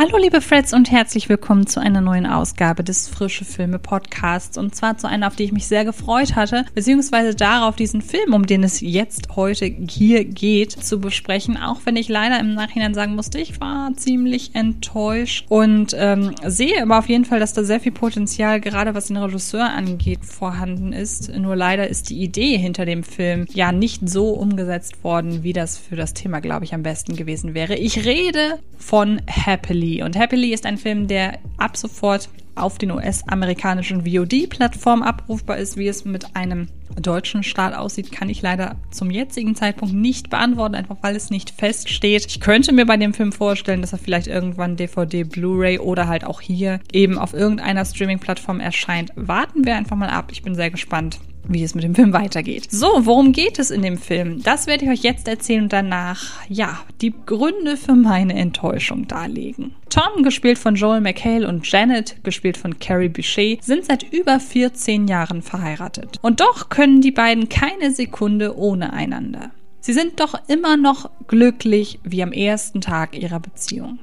Hallo liebe Freds und herzlich willkommen zu einer neuen Ausgabe des Frische Filme Podcasts und zwar zu einer, auf die ich mich sehr gefreut hatte, beziehungsweise darauf diesen Film, um den es jetzt heute hier geht, zu besprechen, auch wenn ich leider im Nachhinein sagen musste, ich war ziemlich enttäuscht und ähm, sehe aber auf jeden Fall, dass da sehr viel Potenzial, gerade was den Regisseur angeht, vorhanden ist. Nur leider ist die Idee hinter dem Film ja nicht so umgesetzt worden, wie das für das Thema, glaube ich, am besten gewesen wäre. Ich rede von Happily Happily. Und Happily ist ein Film, der ab sofort auf den US-amerikanischen VOD-Plattformen abrufbar ist. Wie es mit einem deutschen Start aussieht, kann ich leider zum jetzigen Zeitpunkt nicht beantworten, einfach weil es nicht feststeht. Ich könnte mir bei dem Film vorstellen, dass er vielleicht irgendwann DVD, Blu-ray oder halt auch hier eben auf irgendeiner Streaming-Plattform erscheint. Warten wir einfach mal ab. Ich bin sehr gespannt wie es mit dem Film weitergeht. So, worum geht es in dem Film? Das werde ich euch jetzt erzählen und danach, ja, die Gründe für meine Enttäuschung darlegen. Tom, gespielt von Joel McHale, und Janet, gespielt von Carrie Bichet, sind seit über 14 Jahren verheiratet. Und doch können die beiden keine Sekunde ohne einander. Sie sind doch immer noch glücklich wie am ersten Tag ihrer Beziehung.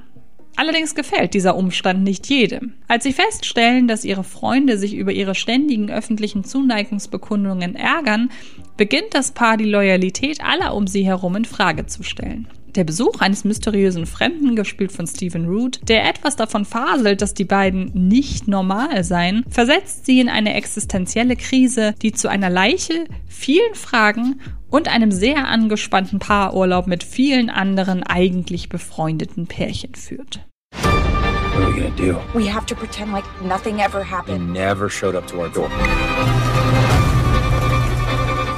Allerdings gefällt dieser Umstand nicht jedem. Als sie feststellen, dass ihre Freunde sich über ihre ständigen öffentlichen Zuneigungsbekundungen ärgern, beginnt das Paar die Loyalität aller um sie herum in Frage zu stellen. Der Besuch eines mysteriösen Fremden, gespielt von Stephen Root, der etwas davon faselt, dass die beiden nicht normal seien, versetzt sie in eine existenzielle Krise, die zu einer Leiche, vielen Fragen und einem sehr angespannten Paarurlaub mit vielen anderen eigentlich befreundeten Pärchen führt. What are we gonna do? We have to pretend like nothing ever He happened. never showed up to our door.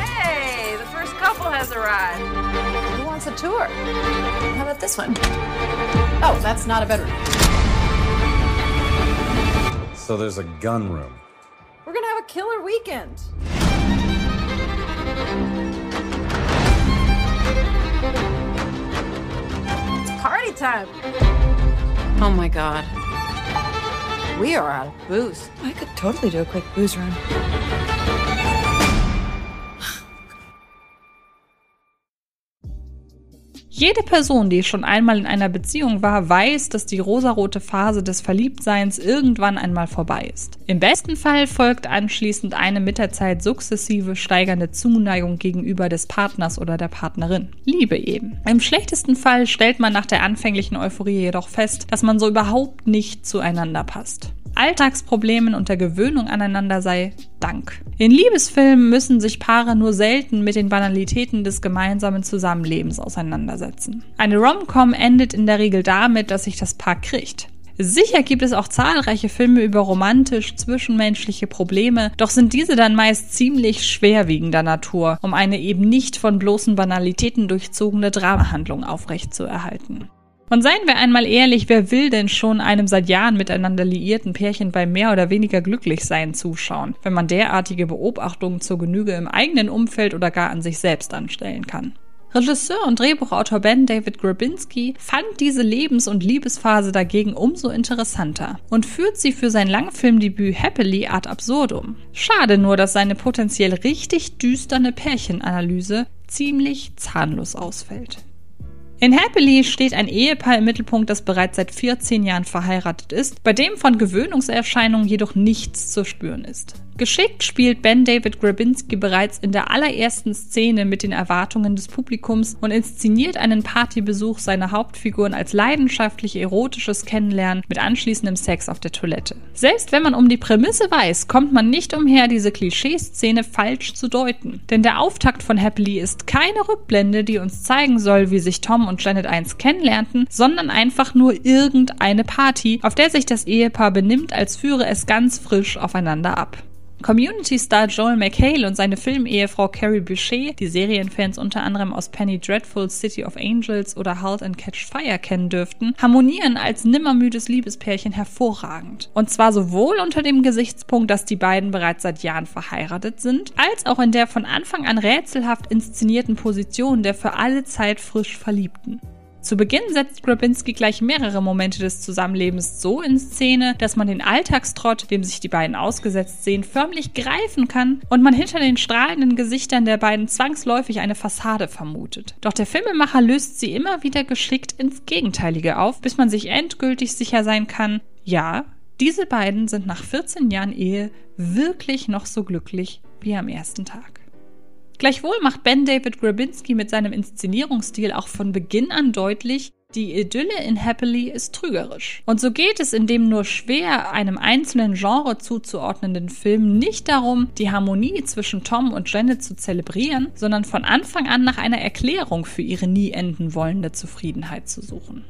Hey, the first couple has arrived. Who wants a tour? How about this one? Oh, that's not a bedroom. So there's a gun room. We're gonna have a killer weekend. Time. Oh my god. We are out of booze. I could totally do a quick booze run. Jede Person, die schon einmal in einer Beziehung war, weiß, dass die rosarote Phase des Verliebtseins irgendwann einmal vorbei ist. Im besten Fall folgt anschließend eine mit der Zeit sukzessive steigernde Zuneigung gegenüber des Partners oder der Partnerin. Liebe eben. Im schlechtesten Fall stellt man nach der anfänglichen Euphorie jedoch fest, dass man so überhaupt nicht zueinander passt. Alltagsproblemen und der Gewöhnung aneinander sei Dank. In Liebesfilmen müssen sich Paare nur selten mit den Banalitäten des gemeinsamen Zusammenlebens auseinandersetzen. Eine Rom-Com endet in der Regel damit, dass sich das Paar kriegt. Sicher gibt es auch zahlreiche Filme über romantisch zwischenmenschliche Probleme, doch sind diese dann meist ziemlich schwerwiegender Natur, um eine eben nicht von bloßen Banalitäten durchzogene Dramahandlung aufrechtzuerhalten. Und seien wir einmal ehrlich, wer will denn schon einem seit Jahren miteinander liierten Pärchen beim mehr oder weniger Glücklichsein zuschauen, wenn man derartige Beobachtungen zur Genüge im eigenen Umfeld oder gar an sich selbst anstellen kann? Regisseur und Drehbuchautor Ben David Grabinski fand diese Lebens- und Liebesphase dagegen umso interessanter und führt sie für sein Langfilmdebüt Happily ad absurdum. Schade nur, dass seine potenziell richtig düsterne Pärchenanalyse ziemlich zahnlos ausfällt. In Happily steht ein Ehepaar im Mittelpunkt, das bereits seit 14 Jahren verheiratet ist, bei dem von Gewöhnungserscheinungen jedoch nichts zu spüren ist. Geschickt spielt Ben David Grabinski bereits in der allerersten Szene mit den Erwartungen des Publikums und inszeniert einen Partybesuch seiner Hauptfiguren als leidenschaftlich erotisches Kennenlernen mit anschließendem Sex auf der Toilette. Selbst wenn man um die Prämisse weiß, kommt man nicht umher, diese Klischeeszene falsch zu deuten. Denn der Auftakt von Happily ist keine Rückblende, die uns zeigen soll, wie sich Tom und Janet einst kennenlernten, sondern einfach nur irgendeine Party, auf der sich das Ehepaar benimmt, als führe es ganz frisch aufeinander ab. Community-Star Joel McHale und seine Filmehefrau Carrie Bichet, die Serienfans unter anderem aus Penny Dreadful, City of Angels oder Halt and Catch Fire kennen dürften, harmonieren als nimmermüdes Liebespärchen hervorragend. Und zwar sowohl unter dem Gesichtspunkt, dass die beiden bereits seit Jahren verheiratet sind, als auch in der von Anfang an rätselhaft inszenierten Position der für alle Zeit frisch Verliebten. Zu Beginn setzt Grabinski gleich mehrere Momente des Zusammenlebens so in Szene, dass man den Alltagstrott, dem sich die beiden ausgesetzt sehen, förmlich greifen kann und man hinter den strahlenden Gesichtern der beiden zwangsläufig eine Fassade vermutet. Doch der Filmemacher löst sie immer wieder geschickt ins Gegenteilige auf, bis man sich endgültig sicher sein kann, ja, diese beiden sind nach 14 Jahren Ehe wirklich noch so glücklich wie am ersten Tag. Gleichwohl macht Ben David Grabinski mit seinem Inszenierungsstil auch von Beginn an deutlich, die Idylle in Happily ist trügerisch. Und so geht es in dem nur schwer einem einzelnen Genre zuzuordnenden Film nicht darum, die Harmonie zwischen Tom und Janet zu zelebrieren, sondern von Anfang an nach einer Erklärung für ihre nie enden wollende Zufriedenheit zu suchen.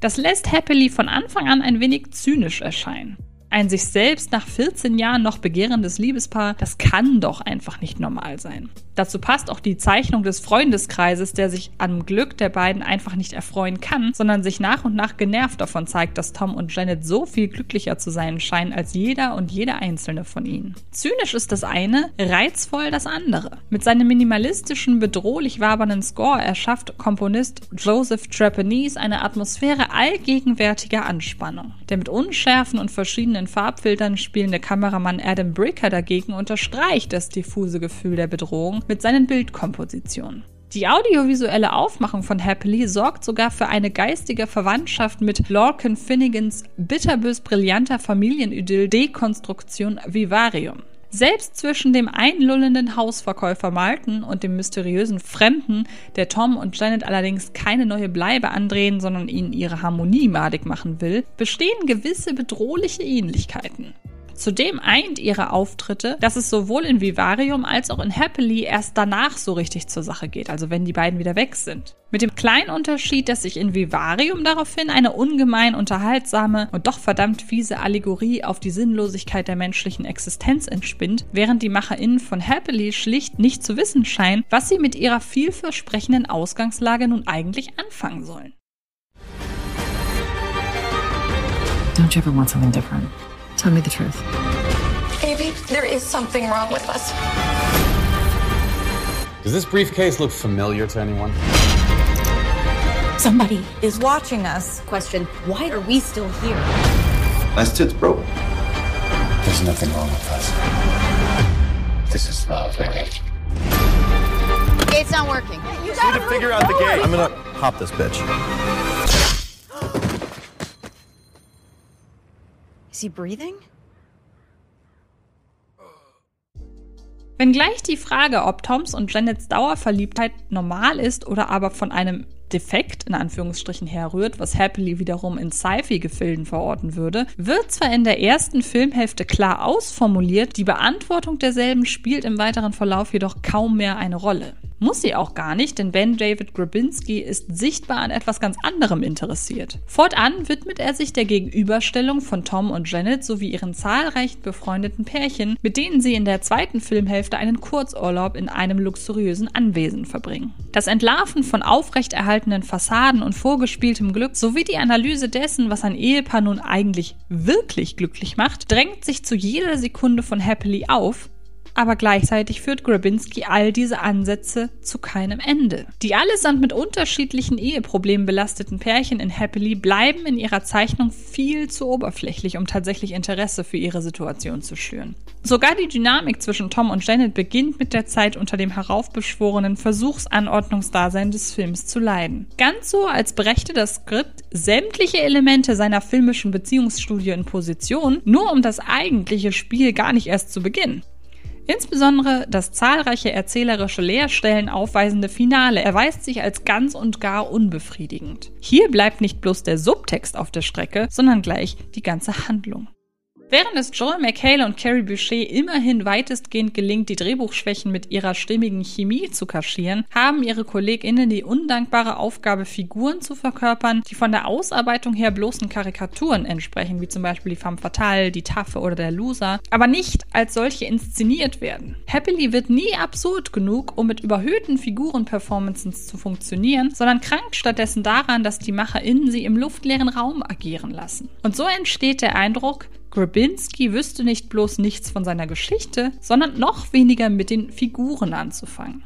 Das lässt Happily von Anfang an ein wenig zynisch erscheinen. Ein sich selbst nach 14 Jahren noch begehrendes Liebespaar, das kann doch einfach nicht normal sein. Dazu passt auch die Zeichnung des Freundeskreises, der sich am Glück der beiden einfach nicht erfreuen kann, sondern sich nach und nach genervt davon zeigt, dass Tom und Janet so viel glücklicher zu sein scheinen als jeder und jede einzelne von ihnen. Zynisch ist das eine, reizvoll das andere. Mit seinem minimalistischen, bedrohlich wabernden Score erschafft Komponist Joseph Trapanese eine Atmosphäre allgegenwärtiger Anspannung. Der mit unschärfen und verschiedenen verschiedenen Farbfiltern spielende Kameramann Adam Bricker dagegen unterstreicht das diffuse Gefühl der Bedrohung mit seinen Bildkompositionen. Die audiovisuelle Aufmachung von Happily sorgt sogar für eine geistige Verwandtschaft mit Lorcan Finnegans bitterbös brillanter Familienidyll Dekonstruktion Vivarium. Selbst zwischen dem einlullenden Hausverkäufer Malton und dem mysteriösen Fremden, der Tom und Janet allerdings keine neue Bleibe andrehen, sondern ihnen ihre Harmonie madig machen will, bestehen gewisse bedrohliche Ähnlichkeiten. Zudem eint ihre Auftritte, dass es sowohl in Vivarium als auch in Happily erst danach so richtig zur Sache geht, also wenn die beiden wieder weg sind. Mit dem kleinen Unterschied, dass sich in Vivarium daraufhin eine ungemein unterhaltsame und doch verdammt fiese Allegorie auf die Sinnlosigkeit der menschlichen Existenz entspinnt, während die MacherInnen von Happily schlicht nicht zu wissen scheinen, was sie mit ihrer vielversprechenden Ausgangslage nun eigentlich anfangen sollen. Don't you ever want something different? Tell me the truth. Maybe there is something wrong with us. Does this briefcase look familiar to anyone? Somebody is watching us. Question Why are we still here? Nice tits, bro. There's nothing wrong with us. This is love, baby. Gate's not working. You Need to figure out the game. I'm gonna hop this bitch. Is he breathing? Wenngleich die Frage, ob Toms und Janets Dauerverliebtheit normal ist oder aber von einem Defekt in Anführungsstrichen herrührt, was Happily wiederum in Sci-Fi-Gefilden verorten würde, wird zwar in der ersten Filmhälfte klar ausformuliert, die Beantwortung derselben spielt im weiteren Verlauf jedoch kaum mehr eine Rolle. Muss sie auch gar nicht, denn Ben David Grabinski ist sichtbar an etwas ganz anderem interessiert. Fortan widmet er sich der Gegenüberstellung von Tom und Janet sowie ihren zahlreichen befreundeten Pärchen, mit denen sie in der zweiten Filmhälfte einen Kurzurlaub in einem luxuriösen Anwesen verbringen. Das Entlarven von aufrechterhaltenen Fassaden und vorgespieltem Glück sowie die Analyse dessen, was ein Ehepaar nun eigentlich wirklich glücklich macht, drängt sich zu jeder Sekunde von Happily auf, aber gleichzeitig führt Grabinski all diese Ansätze zu keinem Ende. Die allesamt mit unterschiedlichen Eheproblemen belasteten Pärchen in Happily bleiben in ihrer Zeichnung viel zu oberflächlich, um tatsächlich Interesse für ihre Situation zu schüren. Sogar die Dynamik zwischen Tom und Janet beginnt mit der Zeit unter dem heraufbeschworenen Versuchsanordnungsdasein des Films zu leiden. Ganz so, als brächte das Skript sämtliche Elemente seiner filmischen Beziehungsstudie in Position, nur um das eigentliche Spiel gar nicht erst zu beginnen. Insbesondere das zahlreiche erzählerische Leerstellen aufweisende Finale erweist sich als ganz und gar unbefriedigend. Hier bleibt nicht bloß der Subtext auf der Strecke, sondern gleich die ganze Handlung. Während es Joel McHale und Carrie Boucher immerhin weitestgehend gelingt, die Drehbuchschwächen mit ihrer stimmigen Chemie zu kaschieren, haben ihre KollegInnen die undankbare Aufgabe, Figuren zu verkörpern, die von der Ausarbeitung her bloßen Karikaturen entsprechen, wie zum Beispiel die Femme Fatale, die Taffe oder der Loser, aber nicht als solche inszeniert werden. Happily wird nie absurd genug, um mit überhöhten Figurenperformances zu funktionieren, sondern krankt stattdessen daran, dass die MacherInnen sie im luftleeren Raum agieren lassen. Und so entsteht der Eindruck, Grabinski wüsste nicht bloß nichts von seiner Geschichte, sondern noch weniger mit den Figuren anzufangen.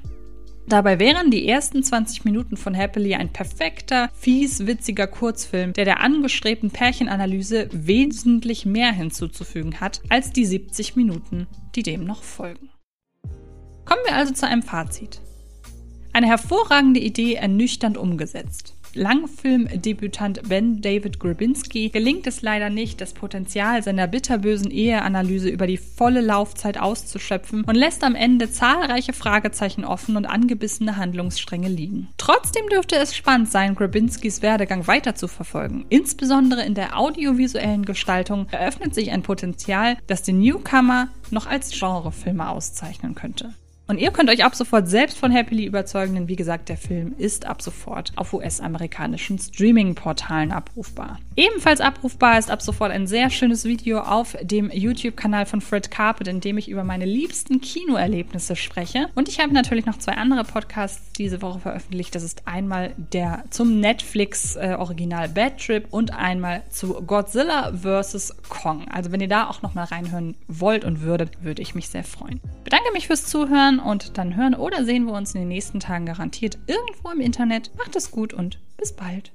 Dabei wären die ersten 20 Minuten von Happily ein perfekter, fies, witziger Kurzfilm, der der angestrebten Pärchenanalyse wesentlich mehr hinzuzufügen hat als die 70 Minuten, die dem noch folgen. Kommen wir also zu einem Fazit. Eine hervorragende Idee ernüchternd umgesetzt. Langfilmdebütant Ben David Grabinski gelingt es leider nicht, das Potenzial seiner bitterbösen Eheanalyse über die volle Laufzeit auszuschöpfen und lässt am Ende zahlreiche Fragezeichen offen und angebissene Handlungsstränge liegen. Trotzdem dürfte es spannend sein, Grabinskis Werdegang weiter zu verfolgen. Insbesondere in der audiovisuellen Gestaltung eröffnet sich ein Potenzial, das den Newcomer noch als Genrefilme auszeichnen könnte. Und ihr könnt euch ab sofort selbst von Happily überzeugen, denn wie gesagt, der Film ist ab sofort auf US-amerikanischen Streaming-Portalen abrufbar. Ebenfalls abrufbar ist ab sofort ein sehr schönes Video auf dem YouTube-Kanal von Fred Carpet, in dem ich über meine liebsten Kinoerlebnisse spreche. Und ich habe natürlich noch zwei andere Podcasts diese Woche veröffentlicht. Das ist einmal der zum Netflix-Original Bad Trip und einmal zu Godzilla vs. Kong. Also wenn ihr da auch noch mal reinhören wollt und würdet, würde ich mich sehr freuen. Bedanke mich fürs Zuhören hören und dann hören oder sehen wir uns in den nächsten Tagen garantiert irgendwo im Internet. Macht es gut und bis bald.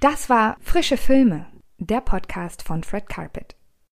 Das war Frische Filme, der Podcast von Fred Carpet.